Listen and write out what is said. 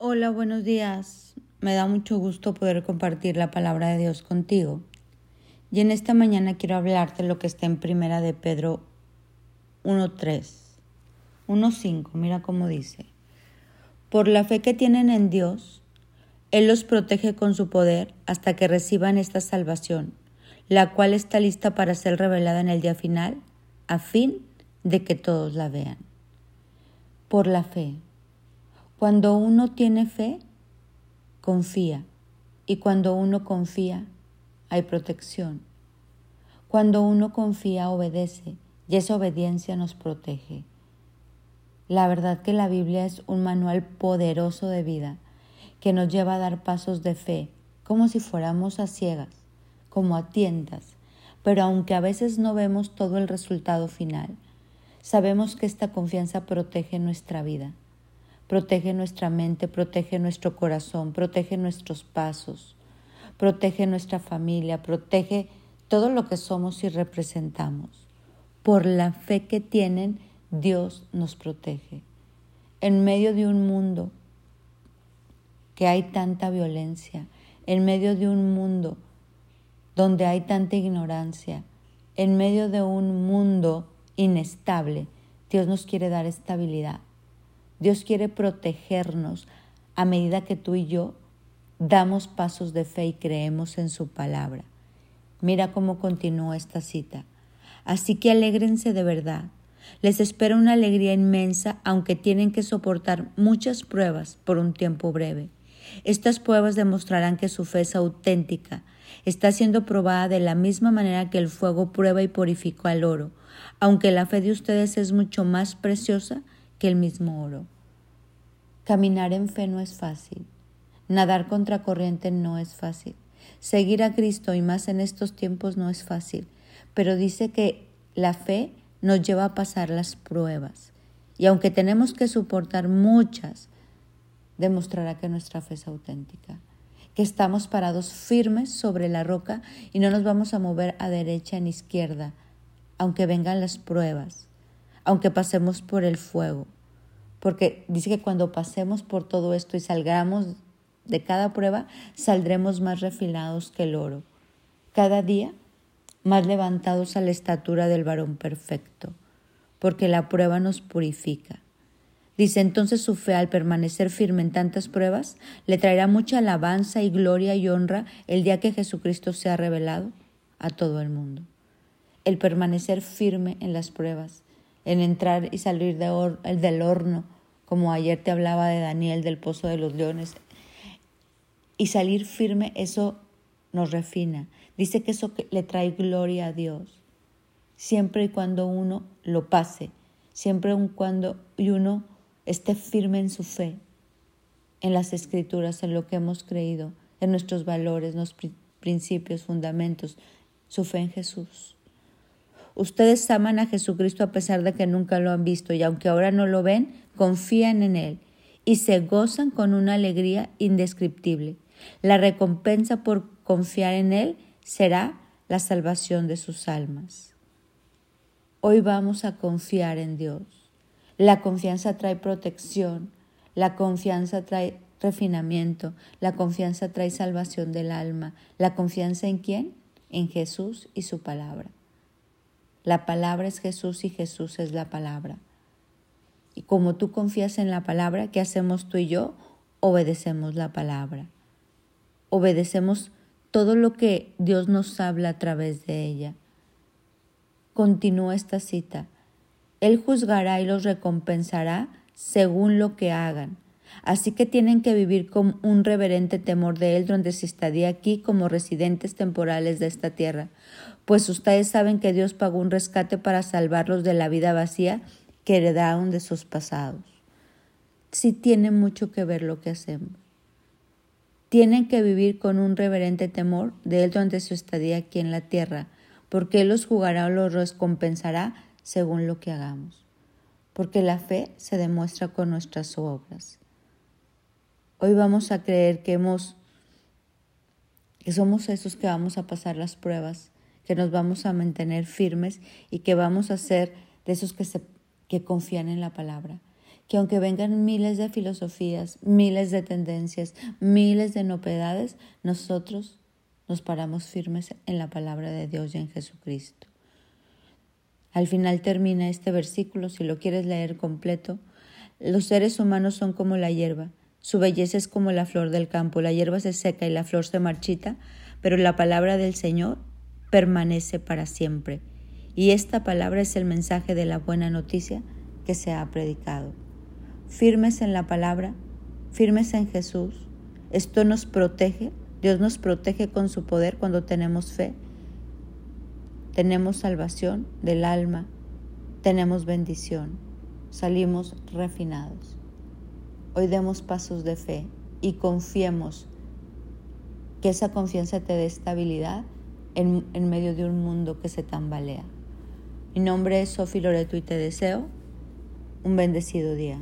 Hola, buenos días. Me da mucho gusto poder compartir la palabra de Dios contigo. Y en esta mañana quiero hablarte lo que está en Primera de Pedro 1.3, 1.5. Mira cómo dice. Por la fe que tienen en Dios, Él los protege con su poder hasta que reciban esta salvación, la cual está lista para ser revelada en el día final, a fin de que todos la vean. Por la fe. Cuando uno tiene fe, confía. Y cuando uno confía, hay protección. Cuando uno confía, obedece. Y esa obediencia nos protege. La verdad que la Biblia es un manual poderoso de vida que nos lleva a dar pasos de fe, como si fuéramos a ciegas, como a tiendas. Pero aunque a veces no vemos todo el resultado final, sabemos que esta confianza protege nuestra vida protege nuestra mente, protege nuestro corazón, protege nuestros pasos, protege nuestra familia, protege todo lo que somos y representamos. Por la fe que tienen, Dios nos protege. En medio de un mundo que hay tanta violencia, en medio de un mundo donde hay tanta ignorancia, en medio de un mundo inestable, Dios nos quiere dar estabilidad. Dios quiere protegernos a medida que tú y yo damos pasos de fe y creemos en su palabra. Mira cómo continúa esta cita. Así que alégrense de verdad. Les espera una alegría inmensa, aunque tienen que soportar muchas pruebas por un tiempo breve. Estas pruebas demostrarán que su fe es auténtica. Está siendo probada de la misma manera que el fuego prueba y purifica al oro, aunque la fe de ustedes es mucho más preciosa que el mismo oro. Caminar en fe no es fácil. Nadar contra corriente no es fácil. Seguir a Cristo y más en estos tiempos no es fácil. Pero dice que la fe nos lleva a pasar las pruebas. Y aunque tenemos que soportar muchas, demostrará que nuestra fe es auténtica, que estamos parados firmes sobre la roca y no nos vamos a mover a derecha ni izquierda, aunque vengan las pruebas, aunque pasemos por el fuego porque dice que cuando pasemos por todo esto y salgamos de cada prueba, saldremos más refilados que el oro. Cada día más levantados a la estatura del varón perfecto, porque la prueba nos purifica. Dice entonces su fe al permanecer firme en tantas pruebas, le traerá mucha alabanza y gloria y honra el día que Jesucristo sea revelado a todo el mundo. El permanecer firme en las pruebas, en entrar y salir del horno, como ayer te hablaba de Daniel del pozo de los leones. Y salir firme, eso nos refina. Dice que eso le trae gloria a Dios. Siempre y cuando uno lo pase, siempre y cuando uno esté firme en su fe, en las escrituras, en lo que hemos creído, en nuestros valores, en principios, fundamentos, su fe en Jesús. Ustedes aman a Jesucristo a pesar de que nunca lo han visto y aunque ahora no lo ven, confían en Él y se gozan con una alegría indescriptible. La recompensa por confiar en Él será la salvación de sus almas. Hoy vamos a confiar en Dios. La confianza trae protección, la confianza trae refinamiento, la confianza trae salvación del alma. ¿La confianza en quién? En Jesús y su palabra. La palabra es Jesús y Jesús es la palabra. Y como tú confías en la palabra, ¿qué hacemos tú y yo? Obedecemos la palabra. Obedecemos todo lo que Dios nos habla a través de ella. Continúa esta cita. Él juzgará y los recompensará según lo que hagan. Así que tienen que vivir con un reverente temor de Él durante su estadía aquí como residentes temporales de esta tierra, pues ustedes saben que Dios pagó un rescate para salvarlos de la vida vacía que heredaron de sus pasados. Sí tiene mucho que ver lo que hacemos. Tienen que vivir con un reverente temor de Él durante su estadía aquí en la tierra, porque Él los jugará o los recompensará según lo que hagamos. Porque la fe se demuestra con nuestras obras. Hoy vamos a creer que hemos que somos esos que vamos a pasar las pruebas, que nos vamos a mantener firmes y que vamos a ser de esos que, se, que confían en la palabra, que aunque vengan miles de filosofías, miles de tendencias, miles de novedades, nosotros nos paramos firmes en la palabra de Dios y en Jesucristo. Al final termina este versículo, si lo quieres leer completo, los seres humanos son como la hierba, su belleza es como la flor del campo, la hierba se seca y la flor se marchita, pero la palabra del Señor permanece para siempre. Y esta palabra es el mensaje de la buena noticia que se ha predicado. Firmes en la palabra, firmes en Jesús. Esto nos protege, Dios nos protege con su poder cuando tenemos fe. Tenemos salvación del alma, tenemos bendición, salimos refinados. Hoy demos pasos de fe y confiemos que esa confianza te dé estabilidad en, en medio de un mundo que se tambalea. Mi nombre es Sofi Loreto y te deseo un bendecido día.